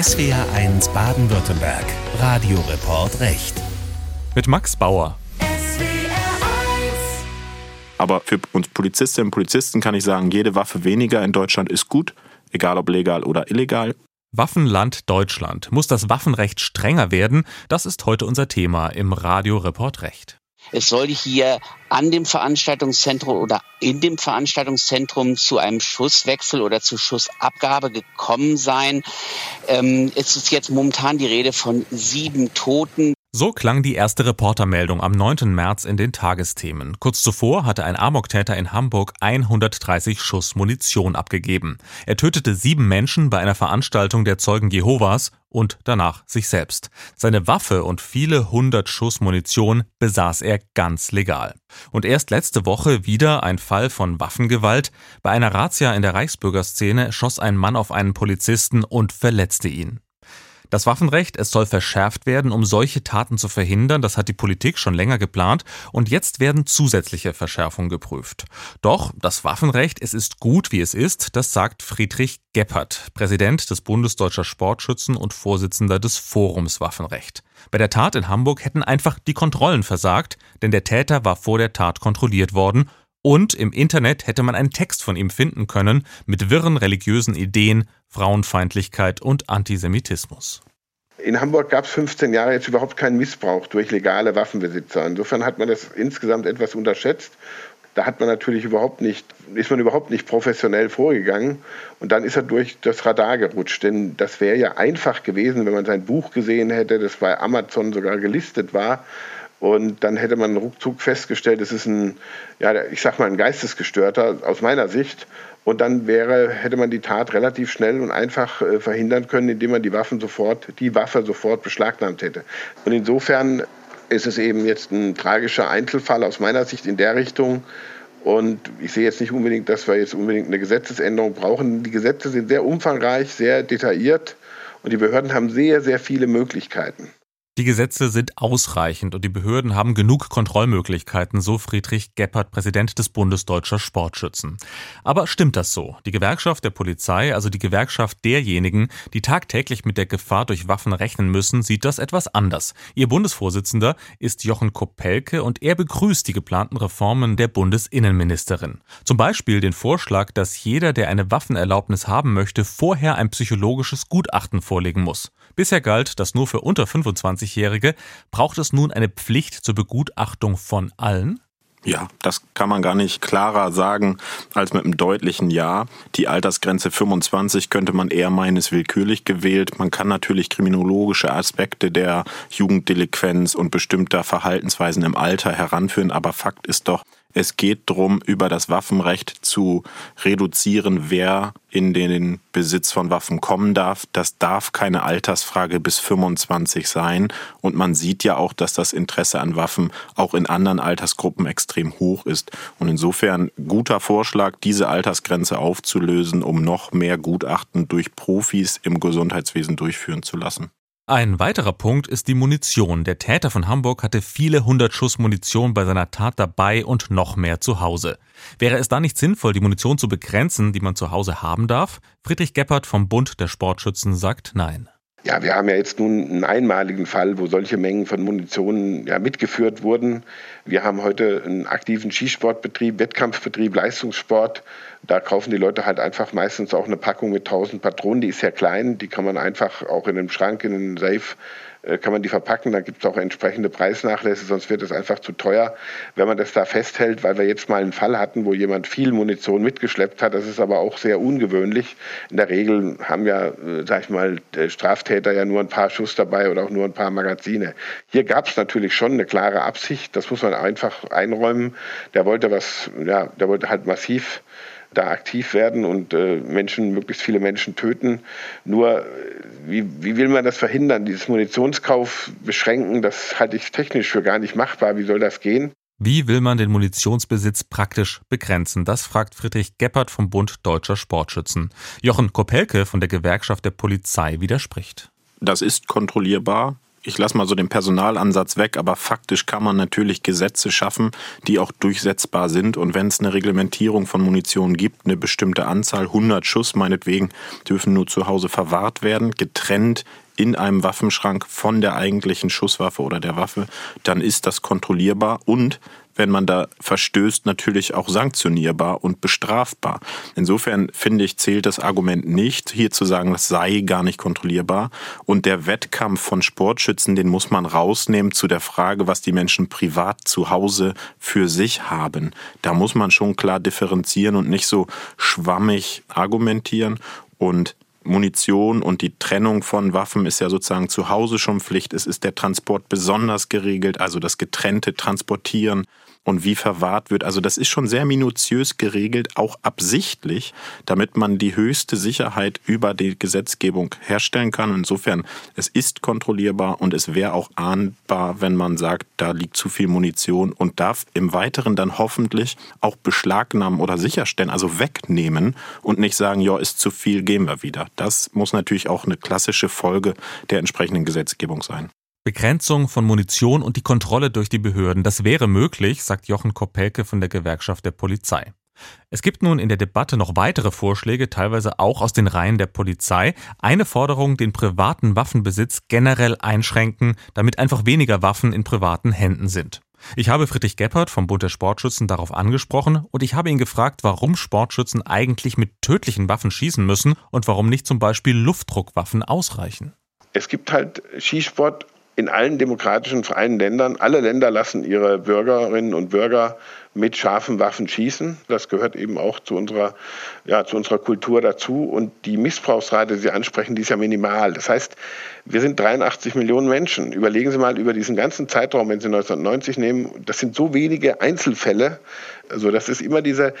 SWR1 Baden-Württemberg. Radioreport Recht. Mit Max Bauer. Aber für uns Polizistinnen und Polizisten kann ich sagen, jede Waffe weniger in Deutschland ist gut, egal ob legal oder illegal. Waffenland Deutschland. Muss das Waffenrecht strenger werden? Das ist heute unser Thema im Radioreport Recht. Es soll hier an dem Veranstaltungszentrum oder in dem Veranstaltungszentrum zu einem Schusswechsel oder zu Schussabgabe gekommen sein. Ähm, es ist jetzt momentan die Rede von sieben Toten. So klang die erste Reportermeldung am 9. März in den Tagesthemen. Kurz zuvor hatte ein Amoktäter in Hamburg 130 Schuss Munition abgegeben. Er tötete sieben Menschen bei einer Veranstaltung der Zeugen Jehovas und danach sich selbst. Seine Waffe und viele hundert Schuss Munition besaß er ganz legal. Und erst letzte Woche wieder ein Fall von Waffengewalt. Bei einer Razzia in der Reichsbürgerszene schoss ein Mann auf einen Polizisten und verletzte ihn. Das Waffenrecht, es soll verschärft werden, um solche Taten zu verhindern, das hat die Politik schon länger geplant und jetzt werden zusätzliche Verschärfungen geprüft. Doch das Waffenrecht, es ist gut, wie es ist, das sagt Friedrich Geppert, Präsident des Bundesdeutscher Sportschützen und Vorsitzender des Forums Waffenrecht. Bei der Tat in Hamburg hätten einfach die Kontrollen versagt, denn der Täter war vor der Tat kontrolliert worden und im Internet hätte man einen Text von ihm finden können mit wirren religiösen Ideen, Frauenfeindlichkeit und Antisemitismus. In Hamburg gab es 15 Jahre jetzt überhaupt keinen Missbrauch durch legale Waffenbesitzer. Insofern hat man das insgesamt etwas unterschätzt. Da hat man natürlich überhaupt nicht, ist man überhaupt nicht professionell vorgegangen. Und dann ist er durch das Radar gerutscht. Denn das wäre ja einfach gewesen, wenn man sein Buch gesehen hätte, das bei Amazon sogar gelistet war und dann hätte man ruckzuck festgestellt, es ist ein, ja, ich sag mal, ein Geistesgestörter aus meiner Sicht. Und dann wäre, hätte man die Tat relativ schnell und einfach äh, verhindern können, indem man die Waffen sofort, die Waffe sofort beschlagnahmt hätte. Und insofern ist es eben jetzt ein tragischer Einzelfall aus meiner Sicht in der Richtung. Und ich sehe jetzt nicht unbedingt, dass wir jetzt unbedingt eine Gesetzesänderung brauchen. Die Gesetze sind sehr umfangreich, sehr detailliert und die Behörden haben sehr, sehr viele Möglichkeiten. Die Gesetze sind ausreichend und die Behörden haben genug Kontrollmöglichkeiten, so Friedrich Geppert, Präsident des Bundes Deutscher Sportschützen. Aber stimmt das so? Die Gewerkschaft der Polizei, also die Gewerkschaft derjenigen, die tagtäglich mit der Gefahr durch Waffen rechnen müssen, sieht das etwas anders. Ihr Bundesvorsitzender ist Jochen Kopelke und er begrüßt die geplanten Reformen der Bundesinnenministerin. Zum Beispiel den Vorschlag, dass jeder, der eine Waffenerlaubnis haben möchte, vorher ein psychologisches Gutachten vorlegen muss. Bisher galt, dass nur für unter 25-Jährige braucht es nun eine Pflicht zur Begutachtung von allen? Ja, das kann man gar nicht klarer sagen als mit einem deutlichen Ja. Die Altersgrenze 25 könnte man eher meines willkürlich gewählt. Man kann natürlich kriminologische Aspekte der Jugenddelinquenz und bestimmter Verhaltensweisen im Alter heranführen, aber Fakt ist doch, es geht darum, über das Waffenrecht zu reduzieren, wer in den Besitz von Waffen kommen darf. Das darf keine Altersfrage bis 25 sein. Und man sieht ja auch, dass das Interesse an Waffen auch in anderen Altersgruppen extrem hoch ist. Und insofern guter Vorschlag, diese Altersgrenze aufzulösen, um noch mehr Gutachten durch Profis im Gesundheitswesen durchführen zu lassen. Ein weiterer Punkt ist die Munition. Der Täter von Hamburg hatte viele hundert Schuss Munition bei seiner Tat dabei und noch mehr zu Hause. Wäre es da nicht sinnvoll, die Munition zu begrenzen, die man zu Hause haben darf? Friedrich Geppert vom Bund der Sportschützen sagt nein. Ja, wir haben ja jetzt nun einen einmaligen Fall, wo solche Mengen von Munition ja, mitgeführt wurden. Wir haben heute einen aktiven Skisportbetrieb, Wettkampfbetrieb, Leistungssport. Da kaufen die Leute halt einfach meistens auch eine Packung mit 1000 Patronen. Die ist sehr klein, die kann man einfach auch in einem Schrank, in einem Safe kann man die verpacken. Da gibt es auch entsprechende Preisnachlässe, sonst wird es einfach zu teuer, wenn man das da festhält, weil wir jetzt mal einen Fall hatten, wo jemand viel Munition mitgeschleppt hat. Das ist aber auch sehr ungewöhnlich. In der Regel haben ja, äh, sag ich mal, Straftäter ja nur ein paar Schuss dabei oder auch nur ein paar Magazine. Hier gab es natürlich schon eine klare Absicht, das muss man einfach einräumen. Der wollte was, ja, der wollte halt massiv da aktiv werden und äh, Menschen, möglichst viele Menschen töten. Nur, wie, wie will man das verhindern? Dieses Munitionskauf beschränken, das halte ich technisch für gar nicht machbar. Wie soll das gehen? Wie will man den Munitionsbesitz praktisch begrenzen? Das fragt Friedrich Geppert vom Bund Deutscher Sportschützen. Jochen Kopelke von der Gewerkschaft der Polizei widerspricht. Das ist kontrollierbar ich lasse mal so den Personalansatz weg, aber faktisch kann man natürlich Gesetze schaffen, die auch durchsetzbar sind. Und wenn es eine Reglementierung von Munition gibt, eine bestimmte Anzahl, 100 Schuss meinetwegen, dürfen nur zu Hause verwahrt werden, getrennt in einem Waffenschrank von der eigentlichen Schusswaffe oder der Waffe, dann ist das kontrollierbar und wenn man da verstößt, natürlich auch sanktionierbar und bestrafbar. Insofern finde ich, zählt das Argument nicht, hier zu sagen, das sei gar nicht kontrollierbar. Und der Wettkampf von Sportschützen, den muss man rausnehmen zu der Frage, was die Menschen privat zu Hause für sich haben. Da muss man schon klar differenzieren und nicht so schwammig argumentieren. Und Munition und die Trennung von Waffen ist ja sozusagen zu Hause schon Pflicht. Es ist der Transport besonders geregelt, also das getrennte Transportieren und wie verwahrt wird. Also das ist schon sehr minutiös geregelt, auch absichtlich, damit man die höchste Sicherheit über die Gesetzgebung herstellen kann. Insofern, es ist kontrollierbar und es wäre auch ahnbar, wenn man sagt, da liegt zu viel Munition und darf im Weiteren dann hoffentlich auch beschlagnahmen oder sicherstellen, also wegnehmen und nicht sagen, ja, ist zu viel, gehen wir wieder. Das muss natürlich auch eine klassische Folge der entsprechenden Gesetzgebung sein. Begrenzung von Munition und die Kontrolle durch die Behörden, das wäre möglich, sagt Jochen Kopelke von der Gewerkschaft der Polizei. Es gibt nun in der Debatte noch weitere Vorschläge, teilweise auch aus den Reihen der Polizei. Eine Forderung, den privaten Waffenbesitz generell einschränken, damit einfach weniger Waffen in privaten Händen sind. Ich habe Friedrich Geppert vom Bund der Sportschützen darauf angesprochen und ich habe ihn gefragt, warum Sportschützen eigentlich mit tödlichen Waffen schießen müssen und warum nicht zum Beispiel Luftdruckwaffen ausreichen. Es gibt halt Skisport in allen demokratischen freien Ländern, alle Länder lassen ihre Bürgerinnen und Bürger mit scharfen Waffen schießen. Das gehört eben auch zu unserer, ja, zu unserer Kultur dazu. Und die Missbrauchsrate, die Sie ansprechen, die ist ja minimal. Das heißt, wir sind 83 Millionen Menschen. Überlegen Sie mal über diesen ganzen Zeitraum, wenn Sie 1990 nehmen, das sind so wenige Einzelfälle. Also das ist immer diese,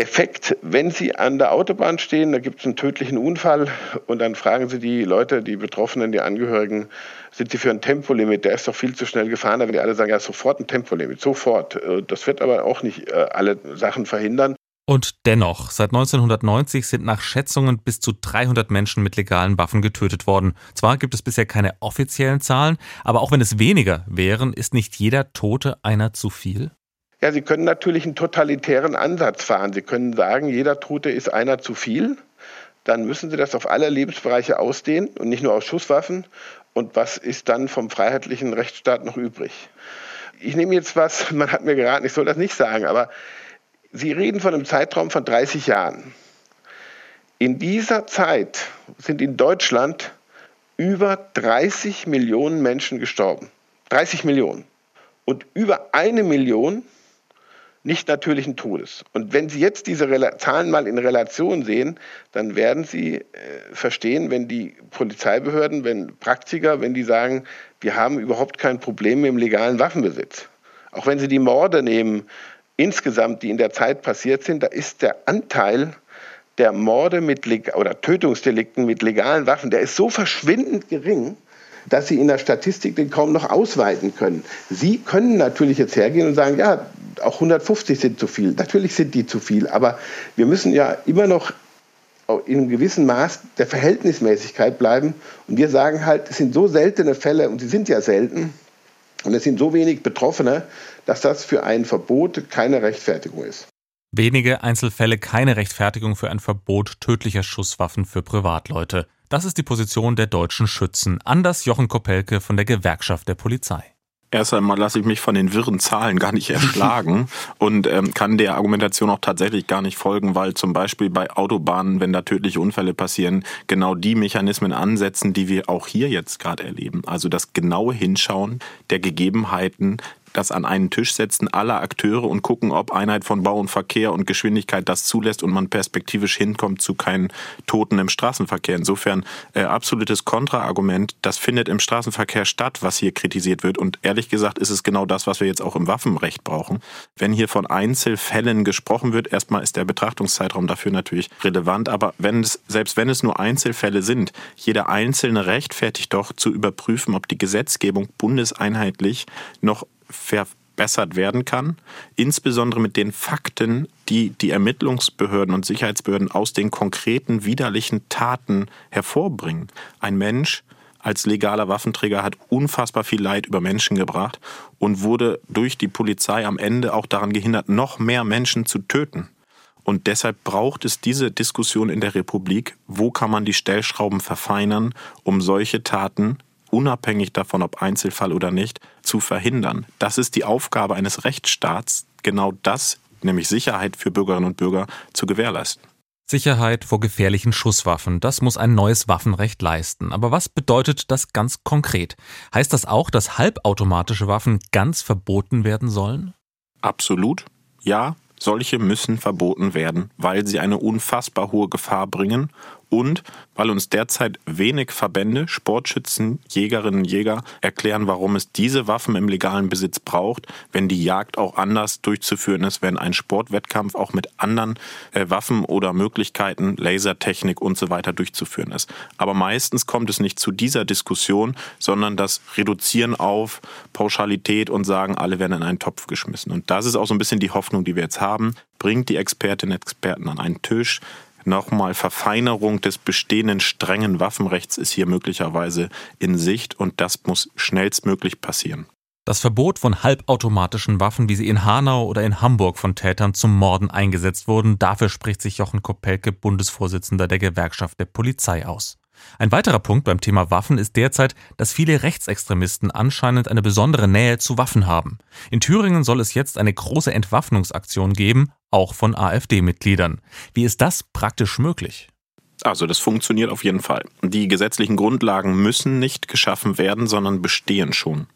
Effekt, wenn Sie an der Autobahn stehen, da gibt es einen tödlichen Unfall und dann fragen Sie die Leute, die Betroffenen, die Angehörigen, sind Sie für ein Tempolimit? Der ist doch viel zu schnell gefahren. Da werden die alle sagen, ja, sofort ein Tempolimit, sofort. Äh, das wird aber auch nicht äh, alle Sachen verhindern. Und dennoch, seit 1990 sind nach Schätzungen bis zu 300 Menschen mit legalen Waffen getötet worden. Zwar gibt es bisher keine offiziellen Zahlen, aber auch wenn es weniger wären, ist nicht jeder Tote einer zu viel? Ja, Sie können natürlich einen totalitären Ansatz fahren. Sie können sagen, jeder Tote ist einer zu viel. Dann müssen Sie das auf alle Lebensbereiche ausdehnen und nicht nur auf Schusswaffen. Und was ist dann vom freiheitlichen Rechtsstaat noch übrig? Ich nehme jetzt was, man hat mir geraten, ich soll das nicht sagen, aber Sie reden von einem Zeitraum von 30 Jahren. In dieser Zeit sind in Deutschland über 30 Millionen Menschen gestorben. 30 Millionen. Und über eine Million nicht natürlichen Todes. Und wenn Sie jetzt diese Rel Zahlen mal in Relation sehen, dann werden Sie äh, verstehen, wenn die Polizeibehörden, wenn Praktiker, wenn die sagen, wir haben überhaupt kein Problem mit dem legalen Waffenbesitz. Auch wenn Sie die Morde nehmen, insgesamt, die in der Zeit passiert sind, da ist der Anteil der Morde mit oder Tötungsdelikten mit legalen Waffen, der ist so verschwindend gering, dass Sie in der Statistik den kaum noch ausweiten können. Sie können natürlich jetzt hergehen und sagen, ja, auch 150 sind zu viel. Natürlich sind die zu viel, aber wir müssen ja immer noch in einem gewissen Maß der Verhältnismäßigkeit bleiben. Und wir sagen halt, es sind so seltene Fälle, und sie sind ja selten, und es sind so wenig Betroffene, dass das für ein Verbot keine Rechtfertigung ist. Wenige Einzelfälle keine Rechtfertigung für ein Verbot tödlicher Schusswaffen für Privatleute. Das ist die Position der deutschen Schützen. Anders Jochen Kopelke von der Gewerkschaft der Polizei. Erst einmal lasse ich mich von den wirren Zahlen gar nicht erschlagen und ähm, kann der Argumentation auch tatsächlich gar nicht folgen, weil zum Beispiel bei Autobahnen, wenn da tödliche Unfälle passieren, genau die Mechanismen ansetzen, die wir auch hier jetzt gerade erleben. Also das genaue Hinschauen der Gegebenheiten das an einen Tisch setzen, alle Akteure und gucken, ob Einheit von Bau und Verkehr und Geschwindigkeit das zulässt und man perspektivisch hinkommt zu keinen Toten im Straßenverkehr. Insofern äh, absolutes Kontraargument. Das findet im Straßenverkehr statt, was hier kritisiert wird. Und ehrlich gesagt ist es genau das, was wir jetzt auch im Waffenrecht brauchen. Wenn hier von Einzelfällen gesprochen wird, erstmal ist der Betrachtungszeitraum dafür natürlich relevant. Aber wenn es, selbst wenn es nur Einzelfälle sind, jeder einzelne rechtfertigt doch zu überprüfen, ob die Gesetzgebung bundeseinheitlich noch verbessert werden kann, insbesondere mit den Fakten, die die Ermittlungsbehörden und Sicherheitsbehörden aus den konkreten widerlichen Taten hervorbringen. Ein Mensch als legaler Waffenträger, hat unfassbar viel Leid über Menschen gebracht und wurde durch die Polizei am Ende auch daran gehindert, noch mehr Menschen zu töten. Und deshalb braucht es diese Diskussion in der Republik, wo kann man die Stellschrauben verfeinern, um solche Taten, unabhängig davon, ob Einzelfall oder nicht, zu verhindern. Das ist die Aufgabe eines Rechtsstaats, genau das, nämlich Sicherheit für Bürgerinnen und Bürger, zu gewährleisten. Sicherheit vor gefährlichen Schusswaffen, das muss ein neues Waffenrecht leisten. Aber was bedeutet das ganz konkret? Heißt das auch, dass halbautomatische Waffen ganz verboten werden sollen? Absolut. Ja, solche müssen verboten werden, weil sie eine unfassbar hohe Gefahr bringen und weil uns derzeit wenig Verbände, Sportschützen, Jägerinnen und Jäger erklären, warum es diese Waffen im legalen Besitz braucht, wenn die Jagd auch anders durchzuführen ist, wenn ein Sportwettkampf auch mit anderen äh, Waffen oder Möglichkeiten, Lasertechnik und so weiter durchzuführen ist. Aber meistens kommt es nicht zu dieser Diskussion, sondern das Reduzieren auf Pauschalität und sagen, alle werden in einen Topf geschmissen. Und das ist auch so ein bisschen die Hoffnung, die wir jetzt haben. Bringt die Expertinnen und Experten an einen Tisch, nochmal Verfeinerung des bestehenden strengen Waffenrechts ist hier möglicherweise in Sicht und das muss schnellstmöglich passieren. Das Verbot von halbautomatischen Waffen, wie sie in Hanau oder in Hamburg von Tätern zum Morden eingesetzt wurden, dafür spricht sich Jochen Kopelke, Bundesvorsitzender der Gewerkschaft der Polizei aus. Ein weiterer Punkt beim Thema Waffen ist derzeit, dass viele Rechtsextremisten anscheinend eine besondere Nähe zu Waffen haben. In Thüringen soll es jetzt eine große Entwaffnungsaktion geben, auch von AfD-Mitgliedern. Wie ist das praktisch möglich? Also das funktioniert auf jeden Fall. Die gesetzlichen Grundlagen müssen nicht geschaffen werden, sondern bestehen schon.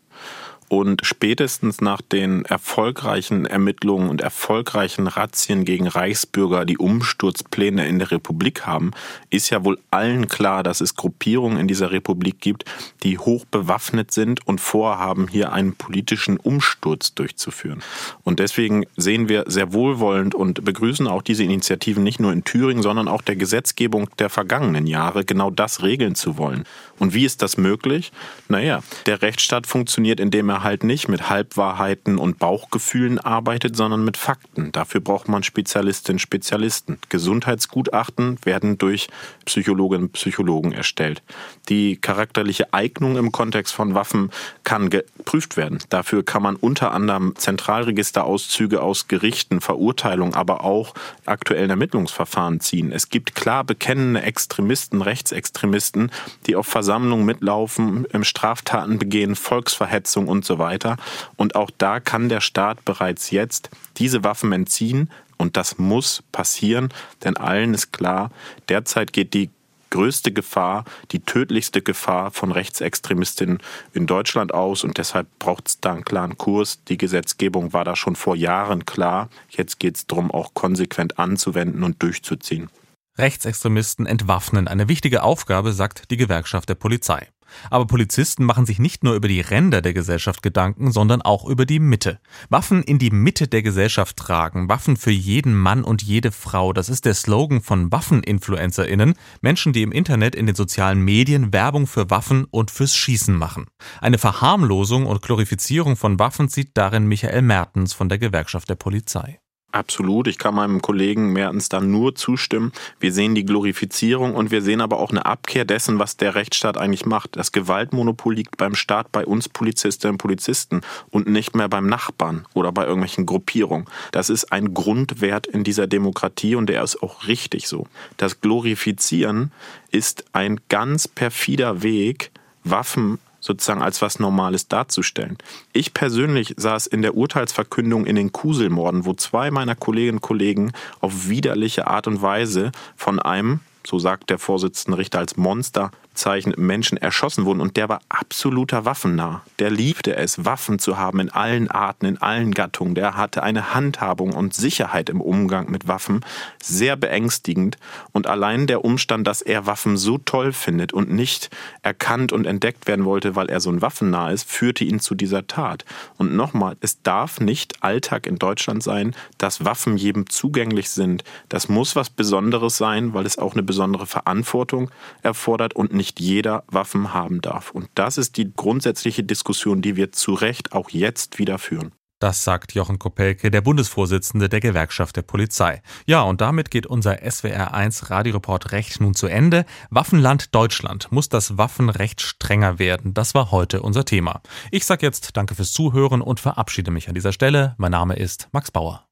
Und spätestens nach den erfolgreichen Ermittlungen und erfolgreichen Razzien gegen Reichsbürger, die Umsturzpläne in der Republik haben, ist ja wohl allen klar, dass es Gruppierungen in dieser Republik gibt, die hoch bewaffnet sind und vorhaben, hier einen politischen Umsturz durchzuführen. Und deswegen sehen wir sehr wohlwollend und begrüßen auch diese Initiativen nicht nur in Thüringen, sondern auch der Gesetzgebung der vergangenen Jahre, genau das regeln zu wollen. Und wie ist das möglich? Naja, der Rechtsstaat funktioniert, indem er halt nicht mit Halbwahrheiten und Bauchgefühlen arbeitet, sondern mit Fakten. Dafür braucht man Spezialistinnen, Spezialisten. Gesundheitsgutachten werden durch Psychologinnen und Psychologen erstellt. Die charakterliche Eignung im Kontext von Waffen kann geprüft werden. Dafür kann man unter anderem Zentralregisterauszüge aus Gerichten, Verurteilungen, aber auch aktuellen Ermittlungsverfahren ziehen. Es gibt klar bekennende Extremisten, Rechtsextremisten, die auf Versammlungen mitlaufen, Straftaten begehen, Volksverhetzung und so weiter. Und auch da kann der Staat bereits jetzt diese Waffen entziehen. Und das muss passieren, denn allen ist klar, derzeit geht die größte Gefahr, die tödlichste Gefahr von Rechtsextremistinnen in Deutschland aus und deshalb braucht es da einen klaren Kurs. Die Gesetzgebung war da schon vor Jahren klar. Jetzt geht es darum, auch konsequent anzuwenden und durchzuziehen. Rechtsextremisten entwaffnen eine wichtige Aufgabe, sagt die Gewerkschaft der Polizei. Aber Polizisten machen sich nicht nur über die Ränder der Gesellschaft Gedanken, sondern auch über die Mitte. Waffen in die Mitte der Gesellschaft tragen, Waffen für jeden Mann und jede Frau, das ist der Slogan von Waffeninfluencerinnen, Menschen, die im Internet in den sozialen Medien Werbung für Waffen und fürs Schießen machen. Eine Verharmlosung und Glorifizierung von Waffen sieht darin Michael Mertens von der Gewerkschaft der Polizei. Absolut. Ich kann meinem Kollegen Mertens da nur zustimmen. Wir sehen die Glorifizierung und wir sehen aber auch eine Abkehr dessen, was der Rechtsstaat eigentlich macht. Das Gewaltmonopol liegt beim Staat bei uns Polizistinnen und Polizisten und nicht mehr beim Nachbarn oder bei irgendwelchen Gruppierungen. Das ist ein Grundwert in dieser Demokratie und der ist auch richtig so. Das Glorifizieren ist ein ganz perfider Weg, Waffen sozusagen als was Normales darzustellen. Ich persönlich saß in der Urteilsverkündung in den Kuselmorden, wo zwei meiner Kolleginnen und Kollegen auf widerliche Art und Weise von einem, so sagt der Vorsitzende Richter, als Monster Zeichen Menschen erschossen wurden und der war absoluter Waffennah. Der liebte es, Waffen zu haben in allen Arten, in allen Gattungen. Der hatte eine Handhabung und Sicherheit im Umgang mit Waffen sehr beängstigend und allein der Umstand, dass er Waffen so toll findet und nicht erkannt und entdeckt werden wollte, weil er so ein Waffennah ist, führte ihn zu dieser Tat. Und nochmal, es darf nicht Alltag in Deutschland sein, dass Waffen jedem zugänglich sind. Das muss was Besonderes sein, weil es auch eine besondere Verantwortung erfordert und nicht nicht jeder Waffen haben darf. Und das ist die grundsätzliche Diskussion, die wir zu Recht auch jetzt wieder führen. Das sagt Jochen Kopelke, der Bundesvorsitzende der Gewerkschaft der Polizei. Ja, und damit geht unser SWR1 Radioreport Recht nun zu Ende. Waffenland Deutschland muss das Waffenrecht strenger werden. Das war heute unser Thema. Ich sage jetzt Danke fürs Zuhören und verabschiede mich an dieser Stelle. Mein Name ist Max Bauer.